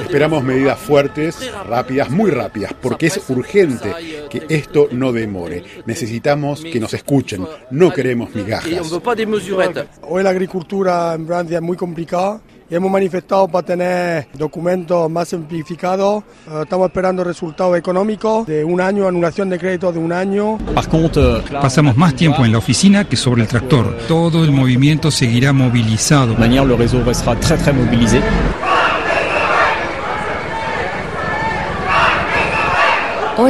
Esperamos medidas fuertes, rápidas, muy rápidas, porque es urgente que esto no demore. Necesitamos que nos escuchen, no queremos migajas. Hoy la agricultura en Francia es muy complicada hemos manifestado para tener documentos más simplificados. Eh, estamos esperando resultados económicos de un año, anulación de crédito de un año. Pasamos más tiempo en la oficina que sobre el tractor. Todo el movimiento seguirá movilizado.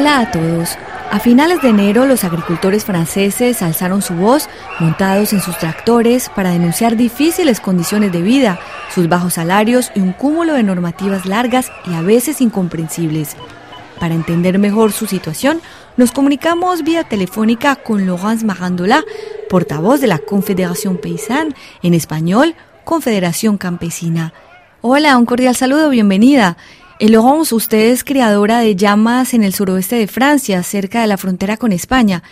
Hola a todos. A finales de enero, los agricultores franceses alzaron su voz, montados en sus tractores, para denunciar difíciles condiciones de vida, sus bajos salarios y un cúmulo de normativas largas y a veces incomprensibles. Para entender mejor su situación, nos comunicamos vía telefónica con Laurence Marandola, portavoz de la Confederación Paysanne, en español, Confederación Campesina. Hola, un cordial saludo, bienvenida. Laurence, usted es creadora de llamas en el suroeste de Francia, cerca de la frontera con España.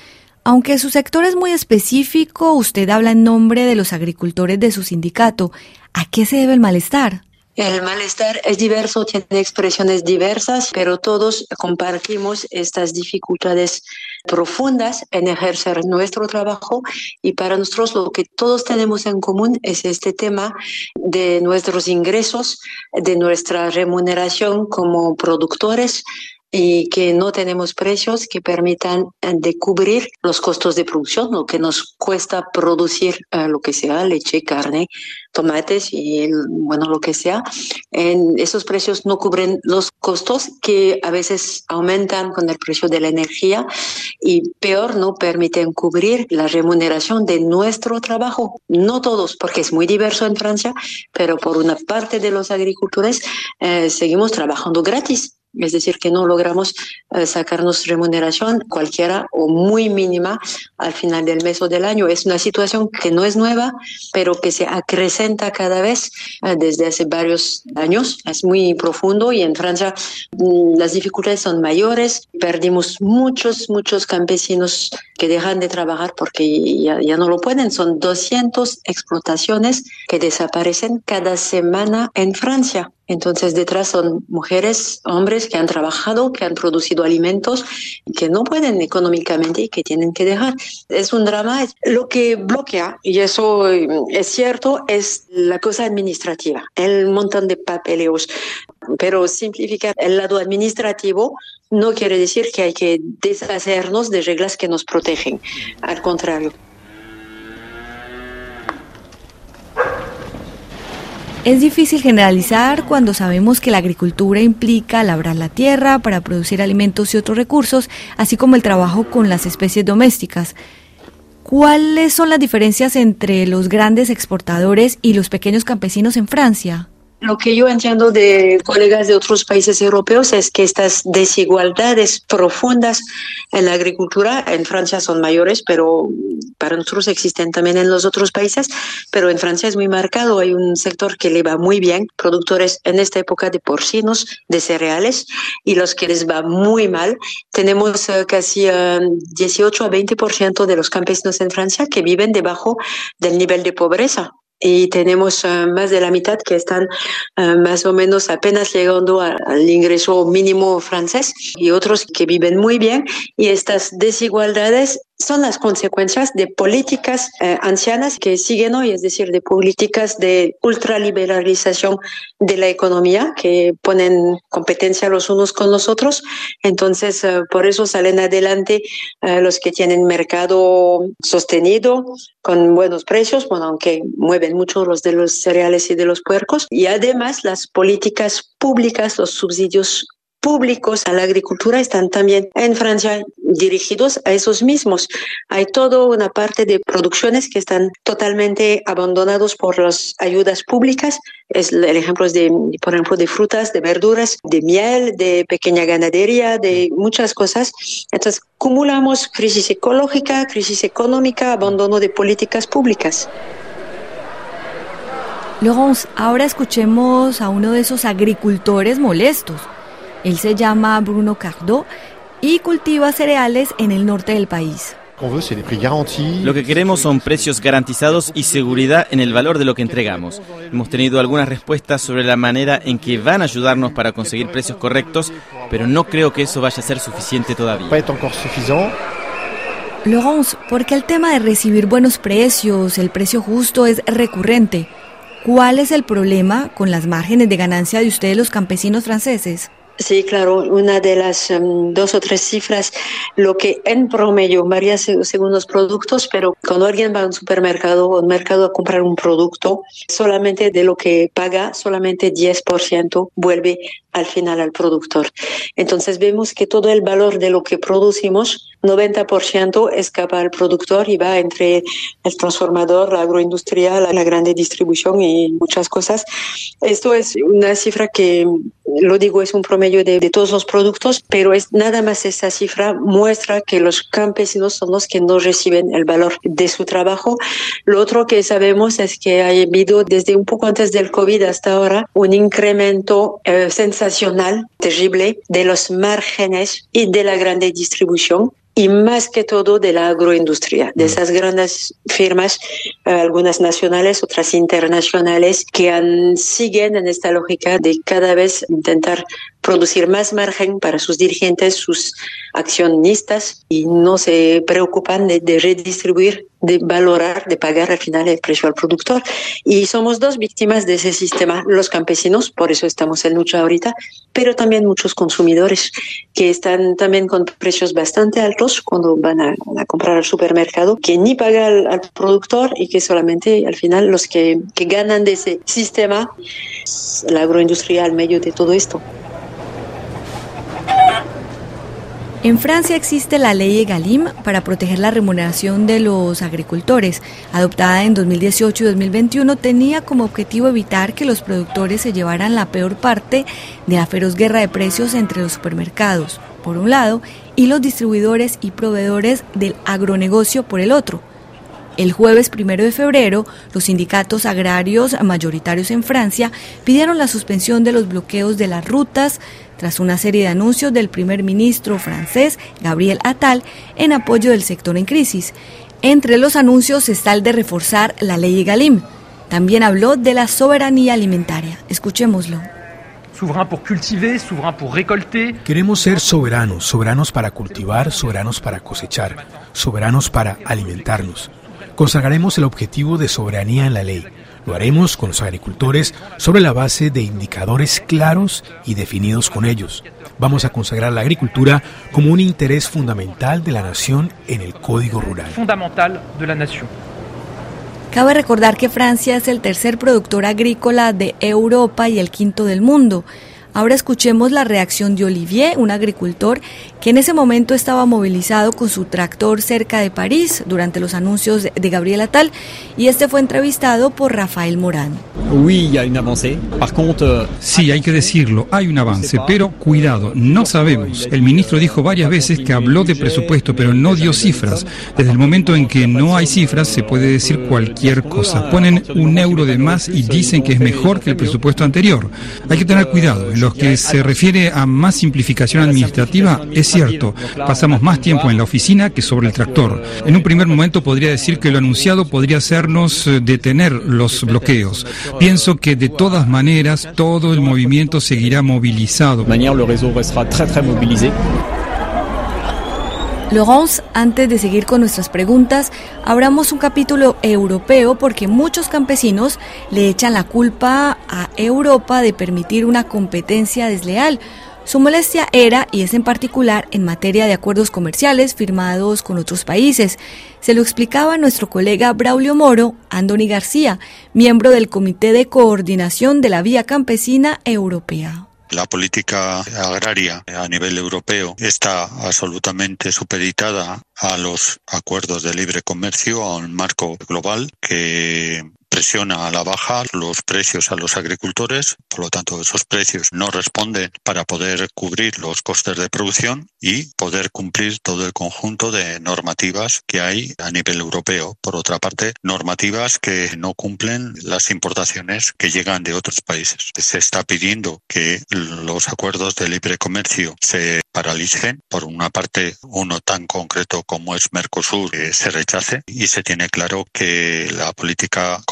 Aunque su sector es muy específico, usted habla en nombre de los agricultores de su sindicato. ¿A qué se debe el malestar? El malestar es diverso, tiene expresiones diversas, pero todos compartimos estas dificultades profundas en ejercer nuestro trabajo. Y para nosotros lo que todos tenemos en común es este tema de nuestros ingresos, de nuestra remuneración como productores, y que no tenemos precios que permitan eh, de cubrir los costos de producción, lo que nos cuesta producir eh, lo que sea, leche, carne, tomates y bueno, lo que sea. En esos precios no cubren los costos que a veces aumentan con el precio de la energía y peor, no permiten cubrir la remuneración de nuestro trabajo. No todos, porque es muy diverso en Francia, pero por una parte de los agricultores eh, seguimos trabajando gratis es decir, que no logramos eh, sacarnos remuneración cualquiera o muy mínima al final del mes o del año. Es una situación que no es nueva, pero que se acrecenta cada vez eh, desde hace varios años. Es muy profundo y en Francia mm, las dificultades son mayores. Perdimos muchos, muchos campesinos que dejan de trabajar porque ya, ya no lo pueden. Son 200 explotaciones que desaparecen cada semana en Francia. Entonces detrás son mujeres, hombres que han trabajado, que han producido alimentos, que no pueden económicamente y que tienen que dejar. Es un drama. Lo que bloquea, y eso es cierto, es la cosa administrativa, el montón de papeleos. Pero simplificar el lado administrativo no quiere decir que hay que deshacernos de reglas que nos protegen. Al contrario. Es difícil generalizar cuando sabemos que la agricultura implica labrar la tierra para producir alimentos y otros recursos, así como el trabajo con las especies domésticas. ¿Cuáles son las diferencias entre los grandes exportadores y los pequeños campesinos en Francia? Lo que yo entiendo de colegas de otros países europeos es que estas desigualdades profundas en la agricultura en Francia son mayores, pero para nosotros existen también en los otros países, pero en Francia es muy marcado. Hay un sector que le va muy bien, productores en esta época de porcinos, de cereales, y los que les va muy mal. Tenemos eh, casi 18 eh, a 20% de los campesinos en Francia que viven debajo del nivel de pobreza y tenemos eh, más de la mitad que están eh, más o menos apenas llegando al ingreso mínimo francés y otros que viven muy bien y estas desigualdades son las consecuencias de políticas eh, ancianas que siguen hoy, es decir, de políticas de ultraliberalización de la economía que ponen competencia los unos con los otros. Entonces, eh, por eso salen adelante eh, los que tienen mercado sostenido con buenos precios, bueno, aunque mueven mucho los de los cereales y de los puercos. Y además las políticas públicas, los subsidios públicos a la agricultura están también en Francia dirigidos a esos mismos. Hay toda una parte de producciones que están totalmente abandonados por las ayudas públicas. Es el ejemplo de, por ejemplo, de frutas, de verduras, de miel, de pequeña ganadería, de muchas cosas. Entonces, acumulamos crisis ecológica, crisis económica, abandono de políticas públicas. Laurence, ahora escuchemos a uno de esos agricultores molestos él se llama Bruno Cardot y cultiva cereales en el norte del país. Lo que queremos son precios garantizados y seguridad en el valor de lo que entregamos. Hemos tenido algunas respuestas sobre la manera en que van a ayudarnos para conseguir precios correctos, pero no creo que eso vaya a ser suficiente todavía. Laurence, porque el tema de recibir buenos precios, el precio justo es recurrente. ¿Cuál es el problema con las márgenes de ganancia de ustedes los campesinos franceses? Sí, claro, una de las em, dos o tres cifras, lo que en promedio varía según los productos, pero cuando alguien va a un supermercado o un mercado a comprar un producto, solamente de lo que paga, solamente 10% vuelve al final al productor. Entonces vemos que todo el valor de lo que producimos, 90% escapa al productor y va entre el transformador, la agroindustria, la, grande distribución y muchas cosas. Esto es una cifra que, lo digo, es un promedio de, de, todos los productos, pero es nada más esa cifra muestra que los campesinos son los que no reciben el valor de su trabajo. Lo otro que sabemos es que ha habido desde un poco antes del COVID hasta ahora un incremento eh, sensacional, terrible, de los márgenes y de la grande distribución y más que todo de la agroindustria, de esas grandes firmas, eh, algunas nacionales, otras internacionales, que han, siguen en esta lógica de cada vez intentar producir más margen para sus dirigentes, sus accionistas y no se preocupan de, redistribuir, de valorar, de pagar al final el precio al productor. Y somos dos víctimas de ese sistema, los campesinos, por eso estamos en lucha ahorita, pero también muchos consumidores que están también con precios bastante altos cuando van a, comprar al supermercado, que ni pagan al, al, productor y que solamente al final los que, que ganan de ese sistema, la agroindustria al medio de todo esto. En Francia existe la ley Galim para proteger la remuneración de los agricultores. Adoptada en 2018 y 2021, tenía como objetivo evitar que los productores se llevaran la peor parte de la feroz guerra de precios entre los supermercados, por un lado, y los distribuidores y proveedores del agronegocio por el otro. El jueves primero de febrero, los sindicatos agrarios mayoritarios en Francia pidieron la suspensión de los bloqueos de las rutas tras una serie de anuncios del primer ministro francés Gabriel Attal en apoyo del sector en crisis. Entre los anuncios está el de reforzar la ley Galim. También habló de la soberanía alimentaria. Escuchémoslo. Queremos ser soberanos, soberanos para cultivar, soberanos para cosechar, soberanos para alimentarnos. Consagraremos el objetivo de soberanía en la ley. Lo haremos con los agricultores sobre la base de indicadores claros y definidos con ellos. Vamos a consagrar la agricultura como un interés fundamental de la nación en el Código Rural. Fundamental de la nación. Cabe recordar que Francia es el tercer productor agrícola de Europa y el quinto del mundo. Ahora escuchemos la reacción de Olivier, un agricultor que en ese momento estaba movilizado con su tractor cerca de París durante los anuncios de Gabriel Atal y este fue entrevistado por Rafael Morán. Sí, hay que decirlo, hay un avance, pero cuidado, no sabemos. El ministro dijo varias veces que habló de presupuesto, pero no dio cifras. Desde el momento en que no hay cifras se puede decir cualquier cosa. Ponen un euro de más y dicen que es mejor que el presupuesto anterior. Hay que tener cuidado. Lo que se refiere a más simplificación administrativa, es cierto, pasamos más tiempo en la oficina que sobre el tractor. En un primer momento podría decir que lo anunciado podría hacernos eh, detener los bloqueos. Pienso que de todas maneras todo el movimiento seguirá movilizado. Laurence, antes de seguir con nuestras preguntas, abramos un capítulo europeo porque muchos campesinos le echan la culpa a Europa de permitir una competencia desleal. Su molestia era, y es en particular, en materia de acuerdos comerciales firmados con otros países. Se lo explicaba nuestro colega Braulio Moro, Andoni García, miembro del Comité de Coordinación de la Vía Campesina Europea. La política agraria a nivel europeo está absolutamente supeditada a los acuerdos de libre comercio, a un marco global que presiona a la baja los precios a los agricultores, por lo tanto esos precios no responden para poder cubrir los costes de producción y poder cumplir todo el conjunto de normativas que hay a nivel europeo. Por otra parte, normativas que no cumplen las importaciones que llegan de otros países. Se está pidiendo que los acuerdos de libre comercio se paralicen. Por una parte, uno tan concreto como es Mercosur eh, se rechace y se tiene claro que la política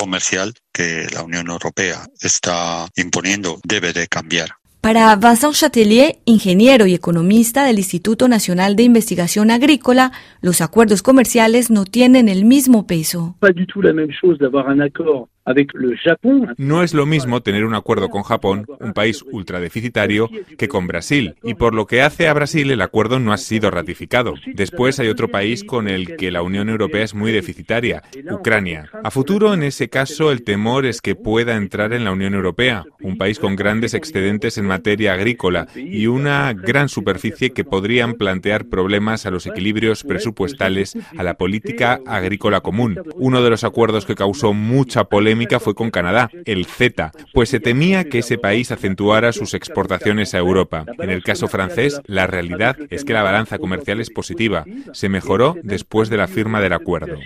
que la Unión Europea está imponiendo debe de cambiar. Para Vincent Chatelier, ingeniero y economista del Instituto Nacional de Investigación Agrícola, los acuerdos comerciales no tienen el mismo peso. No es lo mismo tener un acuerdo con Japón, un país ultradeficitario, que con Brasil. Y por lo que hace a Brasil, el acuerdo no ha sido ratificado. Después hay otro país con el que la Unión Europea es muy deficitaria, Ucrania. A futuro, en ese caso, el temor es que pueda entrar en la Unión Europea, un país con grandes excedentes en materia agrícola y una gran superficie que podrían plantear problemas a los equilibrios presupuestales, a la política agrícola común. Uno de los acuerdos que causó mucha polémica fue con Canadá, el CETA, pues se temía que ese país acentuara sus exportaciones a Europa. En el caso francés, la realidad es que la balanza comercial es positiva. Se mejoró después de la firma del acuerdo.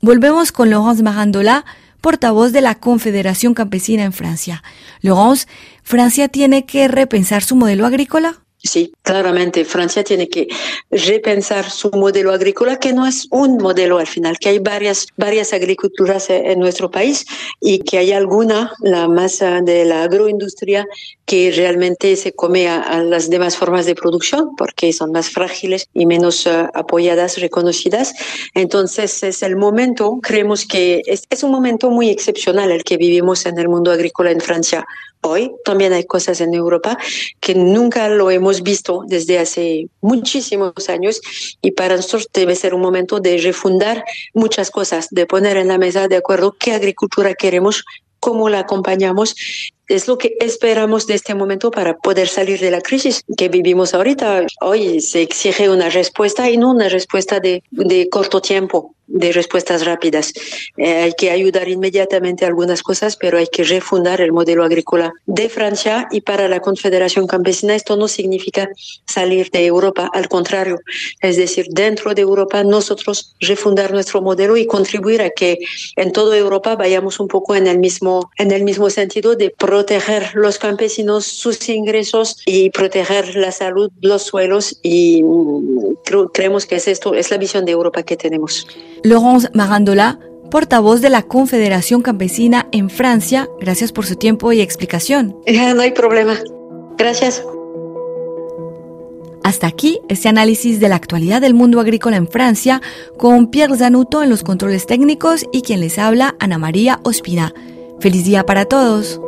Volvemos con Laurence Marandola, portavoz de la Confederación Campesina en Francia. Laurence, ¿Francia tiene que repensar su modelo agrícola? Sí, claramente Francia tiene que repensar su modelo agrícola, que no es un modelo al final, que hay varias, varias agriculturas en nuestro país y que hay alguna, la masa de la agroindustria, que realmente se come a, las demás formas de producción porque son más frágiles y menos eh, apoyadas, reconocidas. Entonces es el momento, creemos que es un momento muy excepcional el que vivimos en el mundo agrícola en Francia hoy. También hay cosas en Europa que nunca lo hemos visto desde hace muchísimos años y para nosotros debe ser un momento de refundar muchas cosas, de poner en la mesa de acuerdo qué agricultura queremos, cómo la acompañamos es lo que esperamos de este momento para poder salir de la crisis que vivimos ahorita. Hoy se exige una respuesta y no una respuesta de, de corto tiempo, de respuestas rápidas. Eh, hay que ayudar inmediatamente a algunas cosas, pero hay que refundar el modelo agrícola de Francia y para la Confederación Campesina esto no significa salir de Europa, al contrario, es decir, dentro de Europa nosotros refundar nuestro modelo y contribuir a que en toda Europa vayamos un poco en el mismo, en el mismo sentido de proteger los campesinos, sus ingresos y proteger la salud, los suelos y mm, creemos que es esto, es la visión de Europa que tenemos. Laurence Marandola, portavoz de la Confederación Campesina en Francia, gracias por su tiempo y explicación. No hay problema. Gracias. Hasta aquí este análisis de la actualidad del mundo agrícola en Francia con Pierre Zanuto en los controles técnicos y quien les habla, Ana María Ospina. Feliz día para todos.